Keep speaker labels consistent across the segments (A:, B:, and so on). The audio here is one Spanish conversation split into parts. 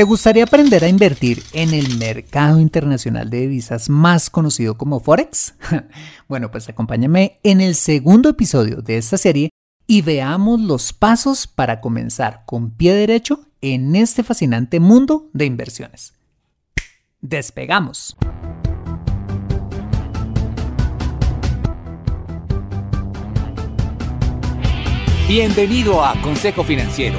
A: ¿Te gustaría aprender a invertir en el mercado internacional de divisas más conocido como Forex? bueno, pues acompáñame en el segundo episodio de esta serie y veamos los pasos para comenzar con pie derecho en este fascinante mundo de inversiones. Despegamos.
B: Bienvenido a Consejo Financiero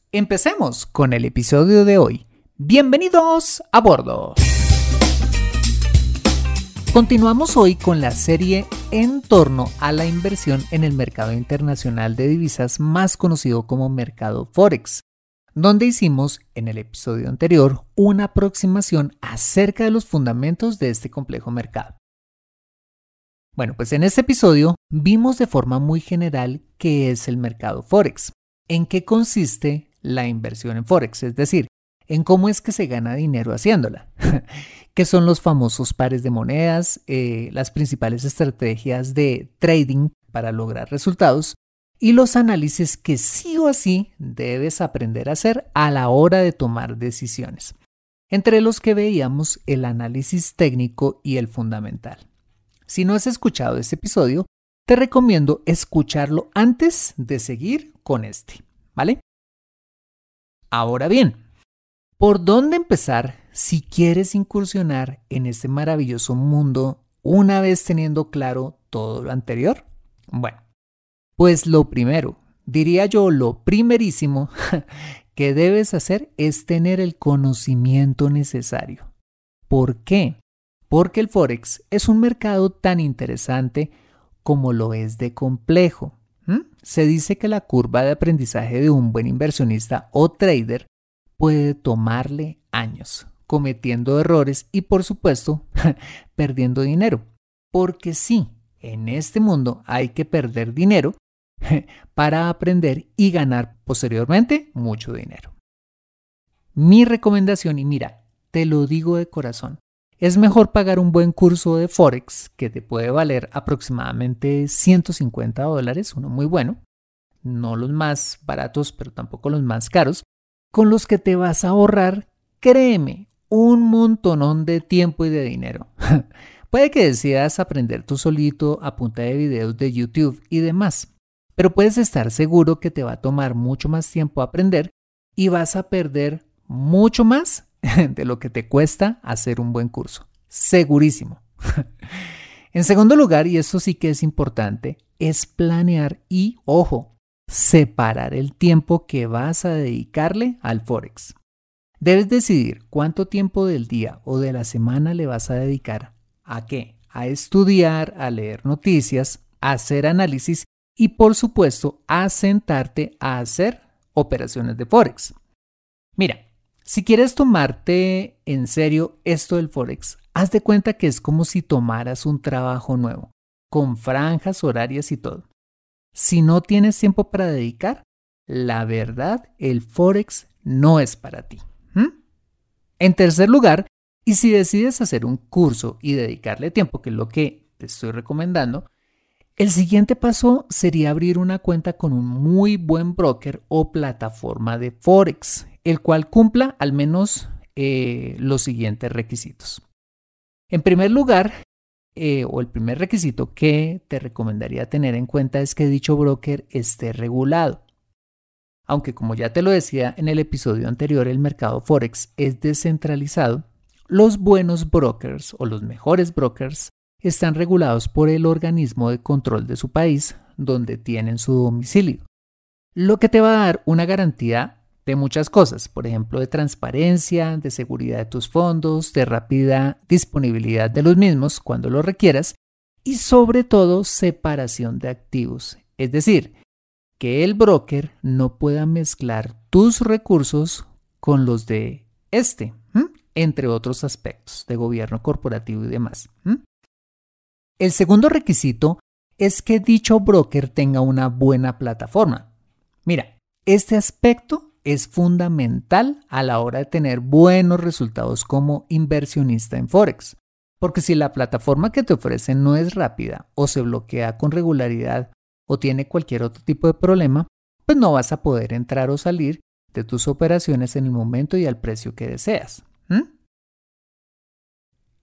A: Empecemos con el episodio de hoy. Bienvenidos a bordo. Continuamos hoy con la serie en torno a la inversión en el mercado internacional de divisas más conocido como mercado Forex, donde hicimos en el episodio anterior una aproximación acerca de los fundamentos de este complejo mercado. Bueno, pues en este episodio vimos de forma muy general qué es el mercado Forex, en qué consiste la inversión en Forex, es decir, en cómo es que se gana dinero haciéndola, que son los famosos pares de monedas, eh, las principales estrategias de trading para lograr resultados y los análisis que sí o sí debes aprender a hacer a la hora de tomar decisiones, entre los que veíamos el análisis técnico y el fundamental. Si no has escuchado este episodio, te recomiendo escucharlo antes de seguir con este, ¿vale? Ahora bien, ¿por dónde empezar si quieres incursionar en este maravilloso mundo una vez teniendo claro todo lo anterior? Bueno, pues lo primero, diría yo lo primerísimo que debes hacer es tener el conocimiento necesario. ¿Por qué? Porque el Forex es un mercado tan interesante como lo es de complejo. Se dice que la curva de aprendizaje de un buen inversionista o trader puede tomarle años, cometiendo errores y por supuesto perdiendo dinero. Porque sí, en este mundo hay que perder dinero para aprender y ganar posteriormente mucho dinero. Mi recomendación, y mira, te lo digo de corazón, es mejor pagar un buen curso de Forex que te puede valer aproximadamente 150 dólares, uno muy bueno, no los más baratos, pero tampoco los más caros, con los que te vas a ahorrar, créeme, un montonón de tiempo y de dinero. Puede que decidas aprender tú solito a punta de videos de YouTube y demás, pero puedes estar seguro que te va a tomar mucho más tiempo aprender y vas a perder mucho más de lo que te cuesta hacer un buen curso. Segurísimo. en segundo lugar, y esto sí que es importante, es planear y, ojo, separar el tiempo que vas a dedicarle al Forex. Debes decidir cuánto tiempo del día o de la semana le vas a dedicar a qué? A estudiar, a leer noticias, a hacer análisis y por supuesto a sentarte a hacer operaciones de Forex. Mira, si quieres tomarte en serio esto del Forex, haz de cuenta que es como si tomaras un trabajo nuevo, con franjas horarias y todo. Si no tienes tiempo para dedicar, la verdad, el Forex no es para ti. En tercer lugar, y si decides hacer un curso y dedicarle tiempo, que es lo que te estoy recomendando, el siguiente paso sería abrir una cuenta con un muy buen broker o plataforma de Forex, el cual cumpla al menos eh, los siguientes requisitos. En primer lugar, eh, o el primer requisito que te recomendaría tener en cuenta es que dicho broker esté regulado. Aunque como ya te lo decía en el episodio anterior, el mercado Forex es descentralizado, los buenos brokers o los mejores brokers están regulados por el organismo de control de su país donde tienen su domicilio, lo que te va a dar una garantía de muchas cosas, por ejemplo, de transparencia, de seguridad de tus fondos, de rápida disponibilidad de los mismos cuando lo requieras y sobre todo separación de activos, es decir, que el broker no pueda mezclar tus recursos con los de este, entre otros aspectos de gobierno corporativo y demás. El segundo requisito es que dicho broker tenga una buena plataforma. Mira, este aspecto es fundamental a la hora de tener buenos resultados como inversionista en Forex. Porque si la plataforma que te ofrecen no es rápida o se bloquea con regularidad o tiene cualquier otro tipo de problema, pues no vas a poder entrar o salir de tus operaciones en el momento y al precio que deseas.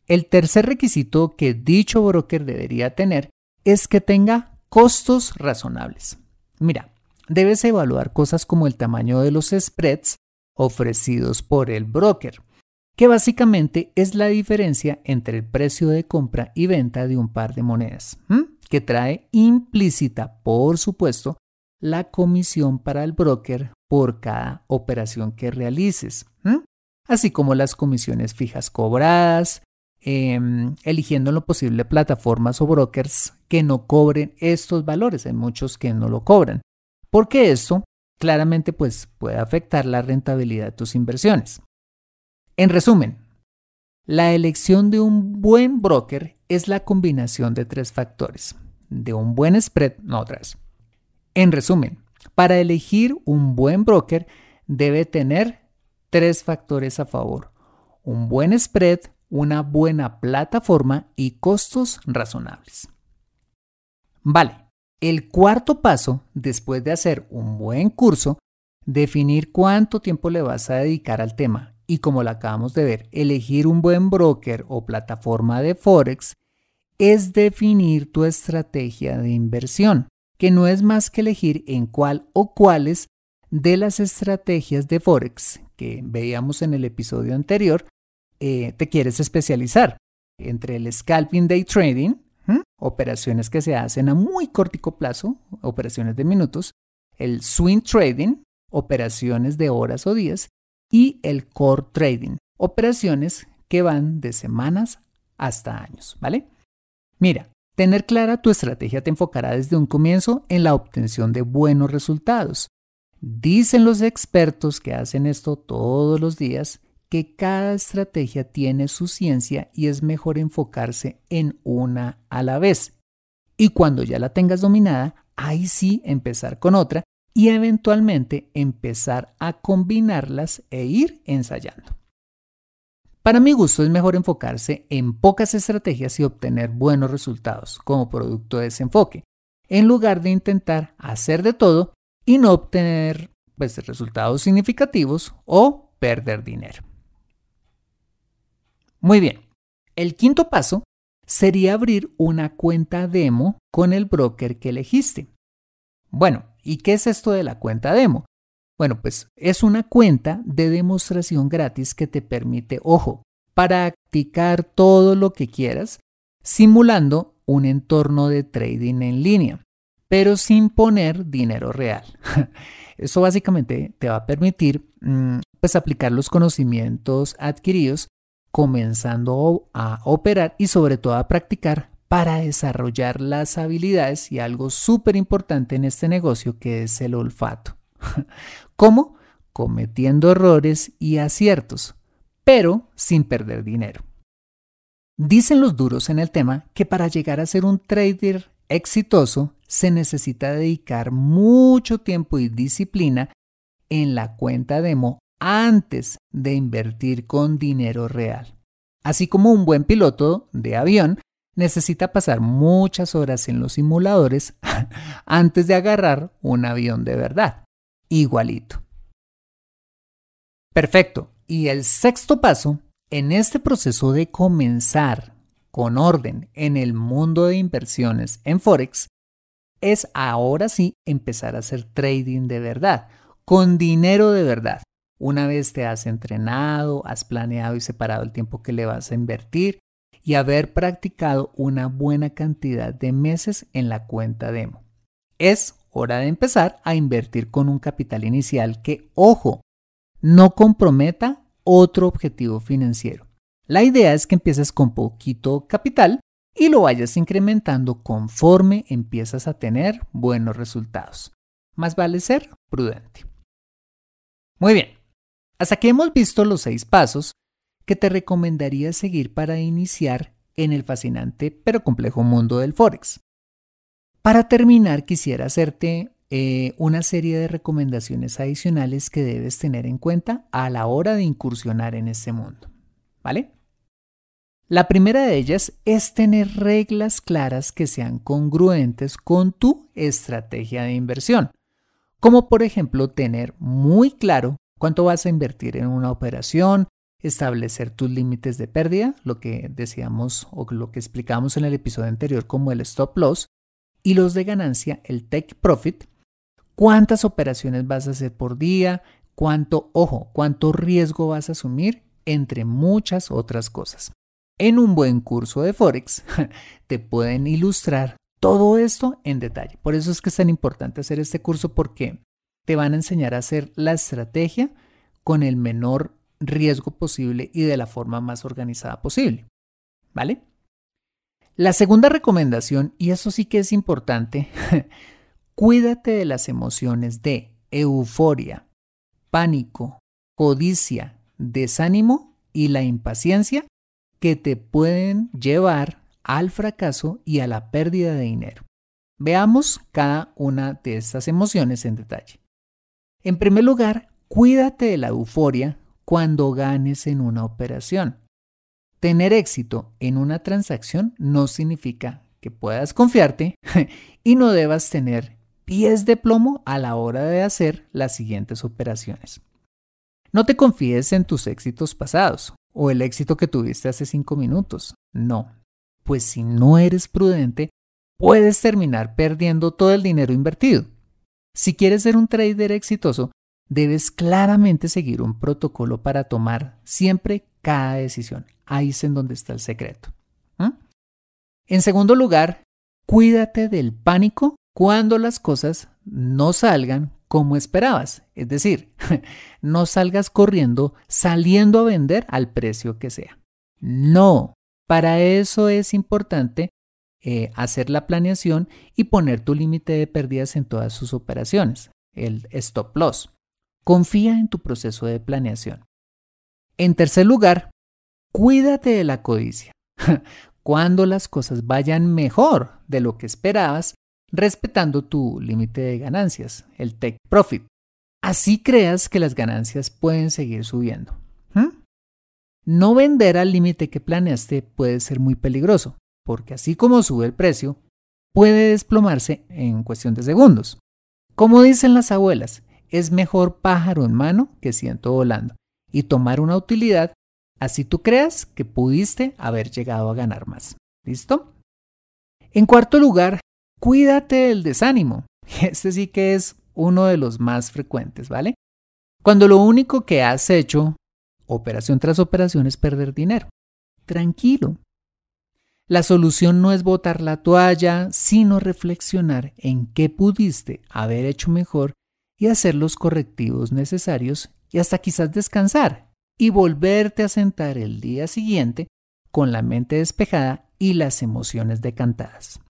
A: El tercer requisito que dicho broker debería tener es que tenga costos razonables. Mira, debes evaluar cosas como el tamaño de los spreads ofrecidos por el broker, que básicamente es la diferencia entre el precio de compra y venta de un par de monedas que trae implícita, por supuesto, la comisión para el broker por cada operación que realices, así como las comisiones fijas cobradas, em, eligiendo en lo posible plataformas o brokers que no cobren estos valores, hay muchos que no lo cobran, porque esto claramente pues, puede afectar la rentabilidad de tus inversiones. En resumen, la elección de un buen broker es la combinación de tres factores. De un buen spread, no otras. En resumen, para elegir un buen broker debe tener tres factores a favor. Un buen spread, una buena plataforma y costos razonables. Vale, el cuarto paso, después de hacer un buen curso, definir cuánto tiempo le vas a dedicar al tema y como lo acabamos de ver, elegir un buen broker o plataforma de Forex es definir tu estrategia de inversión, que no es más que elegir en cuál o cuáles de las estrategias de Forex que veíamos en el episodio anterior eh, te quieres especializar. Entre el scalping day trading, operaciones que se hacen a muy cortico plazo, operaciones de minutos, el swing trading, operaciones de horas o días, y el core trading, operaciones que van de semanas hasta años, ¿vale? Mira, tener clara tu estrategia te enfocará desde un comienzo en la obtención de buenos resultados. Dicen los expertos que hacen esto todos los días que cada estrategia tiene su ciencia y es mejor enfocarse en una a la vez. Y cuando ya la tengas dominada, ahí sí empezar con otra y eventualmente empezar a combinarlas e ir ensayando. Para mi gusto es mejor enfocarse en pocas estrategias y obtener buenos resultados como producto de ese enfoque, en lugar de intentar hacer de todo y no obtener pues, resultados significativos o perder dinero. Muy bien, el quinto paso sería abrir una cuenta demo con el broker que elegiste. Bueno, ¿Y qué es esto de la cuenta demo? Bueno, pues es una cuenta de demostración gratis que te permite, ojo, practicar todo lo que quieras simulando un entorno de trading en línea. pero sin poner dinero real. Eso básicamente te va a permitir mm, pues aplicar los conocimientos adquiridos comenzando a operar y sobre todo a practicar para desarrollar las habilidades y algo súper importante en este negocio que es el olfato. ¿Cómo? Cometiendo errores y aciertos, pero sin perder dinero. Dicen los duros en el tema que para llegar a ser un trader exitoso se necesita dedicar mucho tiempo y disciplina en la cuenta demo antes de invertir con dinero real. Así como un buen piloto de avión necesita pasar muchas horas en los simuladores antes de agarrar un avión de verdad. Igualito. Perfecto. Y el sexto paso en este proceso de comenzar con orden en el mundo de inversiones en Forex es ahora sí empezar a hacer trading de verdad, con dinero de verdad. Una vez te has entrenado, has planeado y separado el tiempo que le vas a invertir y haber practicado una buena cantidad de meses en la cuenta demo. Es hora de empezar a invertir con un capital inicial que, ojo, no comprometa otro objetivo financiero. La idea es que empieces con poquito capital y lo vayas incrementando conforme empiezas a tener buenos resultados. Más vale ser prudente. Muy bien, hasta aquí hemos visto los seis pasos que te recomendaría seguir para iniciar en el fascinante pero complejo mundo del Forex. Para terminar, quisiera hacerte eh, una serie de recomendaciones adicionales que debes tener en cuenta a la hora de incursionar en este mundo. ¿Vale? La primera de ellas es tener reglas claras que sean congruentes con tu estrategia de inversión, como por ejemplo tener muy claro cuánto vas a invertir en una operación, establecer tus límites de pérdida, lo que decíamos o lo que explicamos en el episodio anterior como el stop loss, y los de ganancia, el take profit, cuántas operaciones vas a hacer por día, cuánto, ojo, cuánto riesgo vas a asumir, entre muchas otras cosas. En un buen curso de Forex te pueden ilustrar todo esto en detalle. Por eso es que es tan importante hacer este curso porque te van a enseñar a hacer la estrategia con el menor riesgo posible y de la forma más organizada posible. ¿Vale? La segunda recomendación, y eso sí que es importante, cuídate de las emociones de euforia, pánico, codicia, desánimo y la impaciencia que te pueden llevar al fracaso y a la pérdida de dinero. Veamos cada una de estas emociones en detalle. En primer lugar, cuídate de la euforia cuando ganes en una operación. Tener éxito en una transacción no significa que puedas confiarte y no debas tener pies de plomo a la hora de hacer las siguientes operaciones. No te confíes en tus éxitos pasados o el éxito que tuviste hace cinco minutos. No, pues si no eres prudente, puedes terminar perdiendo todo el dinero invertido. Si quieres ser un trader exitoso, debes claramente seguir un protocolo para tomar siempre cada decisión. Ahí es en donde está el secreto. En segundo lugar, cuídate del pánico cuando las cosas no salgan como esperabas. Es decir, no salgas corriendo saliendo a vender al precio que sea. No, para eso es importante eh, hacer la planeación y poner tu límite de pérdidas en todas sus operaciones, el stop loss. Confía en tu proceso de planeación. En tercer lugar, cuídate de la codicia. Cuando las cosas vayan mejor de lo que esperabas, respetando tu límite de ganancias, el take profit. Así creas que las ganancias pueden seguir subiendo. No vender al límite que planeaste puede ser muy peligroso, porque así como sube el precio, puede desplomarse en cuestión de segundos. Como dicen las abuelas, es mejor pájaro en mano que ciento volando, y tomar una utilidad así tú creas que pudiste haber llegado a ganar más. ¿Listo? En cuarto lugar, cuídate del desánimo. Este sí que es uno de los más frecuentes, ¿vale? Cuando lo único que has hecho, operación tras operación, es perder dinero. Tranquilo. La solución no es botar la toalla, sino reflexionar en qué pudiste haber hecho mejor y hacer los correctivos necesarios y hasta quizás descansar y volverte a sentar el día siguiente con la mente despejada y las emociones decantadas.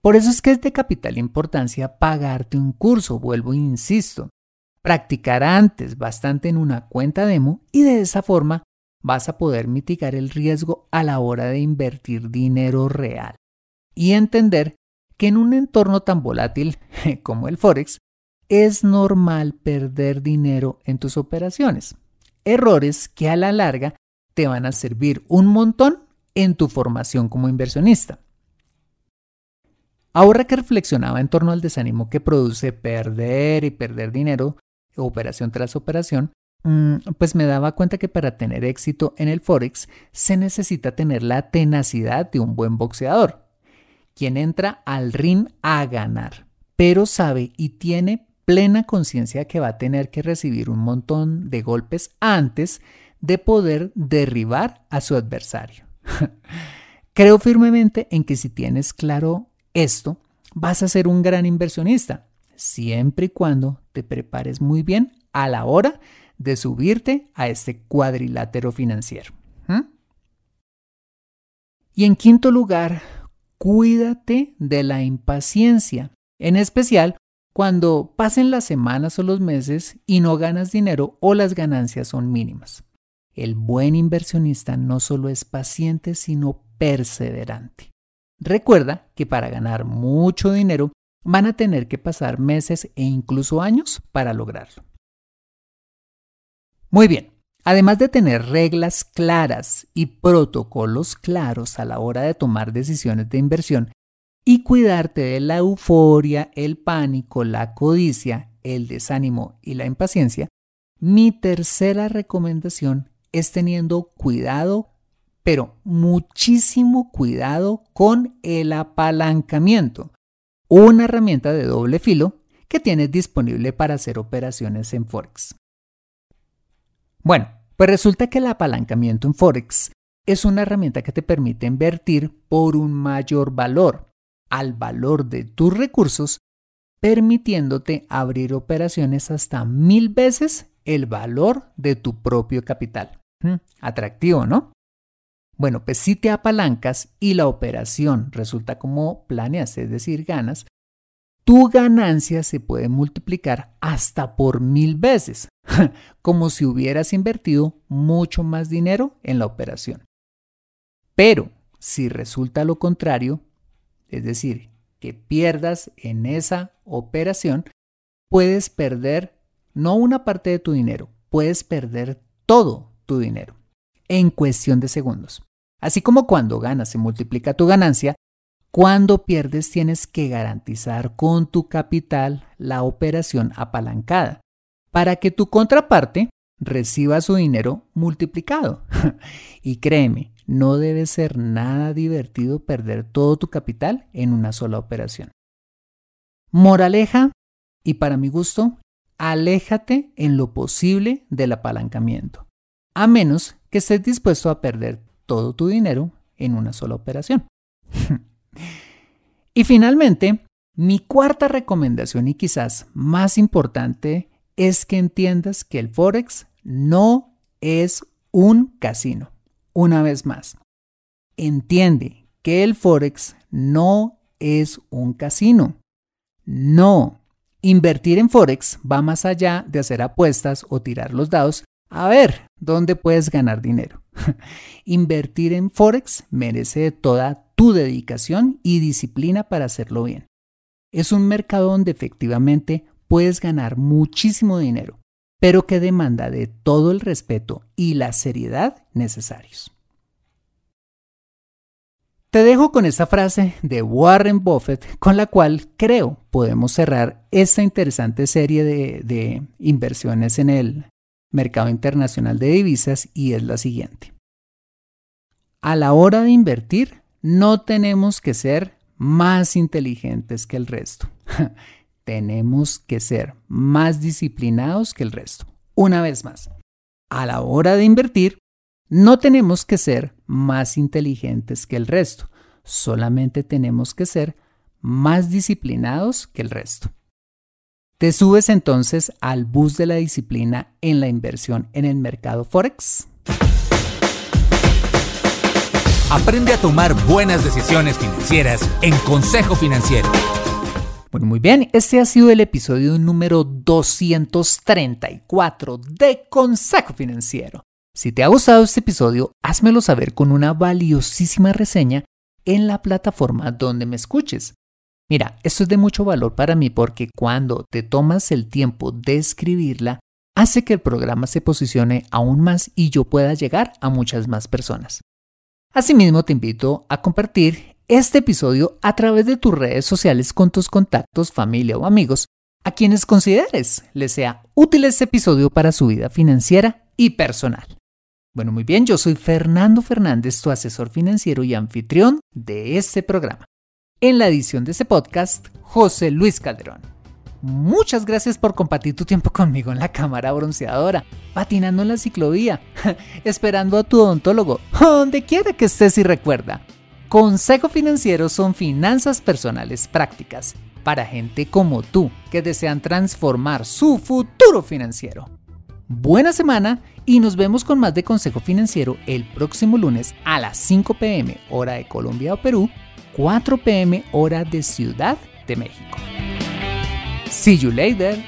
A: Por eso es que es de capital importancia pagarte un curso, vuelvo e insisto, practicar antes bastante en una cuenta demo y de esa forma vas a poder mitigar el riesgo a la hora de invertir dinero real y entender que en un entorno tan volátil como el Forex es normal perder dinero en tus operaciones. Errores que a la larga te van a servir un montón en tu formación como inversionista. Ahora que reflexionaba en torno al desánimo que produce perder y perder dinero, operación tras operación, pues me daba cuenta que para tener éxito en el Forex se necesita tener la tenacidad de un buen boxeador, quien entra al ring a ganar, pero sabe y tiene plena conciencia que va a tener que recibir un montón de golpes antes de poder derribar a su adversario. Creo firmemente en que si tienes claro esto, vas a ser un gran inversionista, siempre y cuando te prepares muy bien a la hora de subirte a este cuadrilátero financiero. Y en quinto lugar, cuídate de la impaciencia, en especial cuando pasen las semanas o los meses y no ganas dinero o las ganancias son mínimas. El buen inversionista no solo es paciente, sino perseverante. Recuerda que para ganar mucho dinero van a tener que pasar meses e incluso años para lograrlo. Muy bien, además de tener reglas claras y protocolos claros a la hora de tomar decisiones de inversión y cuidarte de la euforia, el pánico, la codicia, el desánimo y la impaciencia, mi tercera recomendación es teniendo cuidado, pero muchísimo cuidado con el apalancamiento una herramienta de doble filo que tienes disponible para hacer operaciones en Forex. Bueno, pues resulta que el apalancamiento en Forex es una herramienta que te permite invertir por un mayor valor al valor de tus recursos, permitiéndote abrir operaciones hasta mil veces el valor de tu propio capital. Mm, atractivo, ¿no? Bueno, pues si te apalancas y la operación resulta como planeas, es decir, ganas, tu ganancia se puede multiplicar hasta por mil veces, como si hubieras invertido mucho más dinero en la operación. Pero si resulta lo contrario, es decir, que pierdas en esa operación, puedes perder no una parte de tu dinero, puedes perder todo tu dinero en cuestión de segundos. Así como cuando ganas se multiplica tu ganancia, cuando pierdes tienes que garantizar con tu capital la operación apalancada para que tu contraparte reciba su dinero multiplicado. y créeme, no debe ser nada divertido perder todo tu capital en una sola operación. Moraleja, y para mi gusto, aléjate en lo posible del apalancamiento, a menos que estés dispuesto a perder todo tu dinero en una sola operación. y finalmente, mi cuarta recomendación y quizás más importante es que entiendas que el Forex no es un casino. Una vez más, entiende que el Forex no es un casino. No. Invertir en Forex va más allá de hacer apuestas o tirar los dados a ver dónde puedes ganar dinero. Invertir en Forex merece toda tu dedicación y disciplina para hacerlo bien. Es un mercado donde efectivamente puedes ganar muchísimo dinero, pero que demanda de todo el respeto y la seriedad necesarios. Te dejo con esta frase de Warren Buffett con la cual creo podemos cerrar esta interesante serie de, de inversiones en el mercado internacional de divisas y es la siguiente. A la hora de invertir, no tenemos que ser más inteligentes que el resto. tenemos que ser más disciplinados que el resto. Una vez más, a la hora de invertir, no tenemos que ser más inteligentes que el resto. solamente tenemos que ser más disciplinados que el resto. ¿Te subes entonces al bus de la disciplina en la inversión en el mercado Forex?
B: Aprende a tomar buenas decisiones financieras en Consejo Financiero.
A: Bueno, muy bien, este ha sido el episodio número 234 de Consejo Financiero. Si te ha gustado este episodio, házmelo saber con una valiosísima reseña en la plataforma donde me escuches. Mira, esto es de mucho valor para mí porque cuando te tomas el tiempo de escribirla, hace que el programa se posicione aún más y yo pueda llegar a muchas más personas. Asimismo, te invito a compartir este episodio a través de tus redes sociales con tus contactos, familia o amigos a quienes consideres les sea útil este episodio para su vida financiera y personal. Bueno, muy bien, yo soy Fernando Fernández, tu asesor financiero y anfitrión de este programa. En la edición de este podcast, José Luis Calderón. Muchas gracias por compartir tu tiempo conmigo en la cámara bronceadora, patinando en la ciclovía, esperando a tu odontólogo, donde quiera que estés y recuerda. Consejo Financiero son finanzas personales prácticas para gente como tú que desean transformar su futuro financiero. Buena semana y nos vemos con más de Consejo Financiero el próximo lunes a las 5 pm hora de Colombia o Perú, 4 pm hora de Ciudad de México. See you later.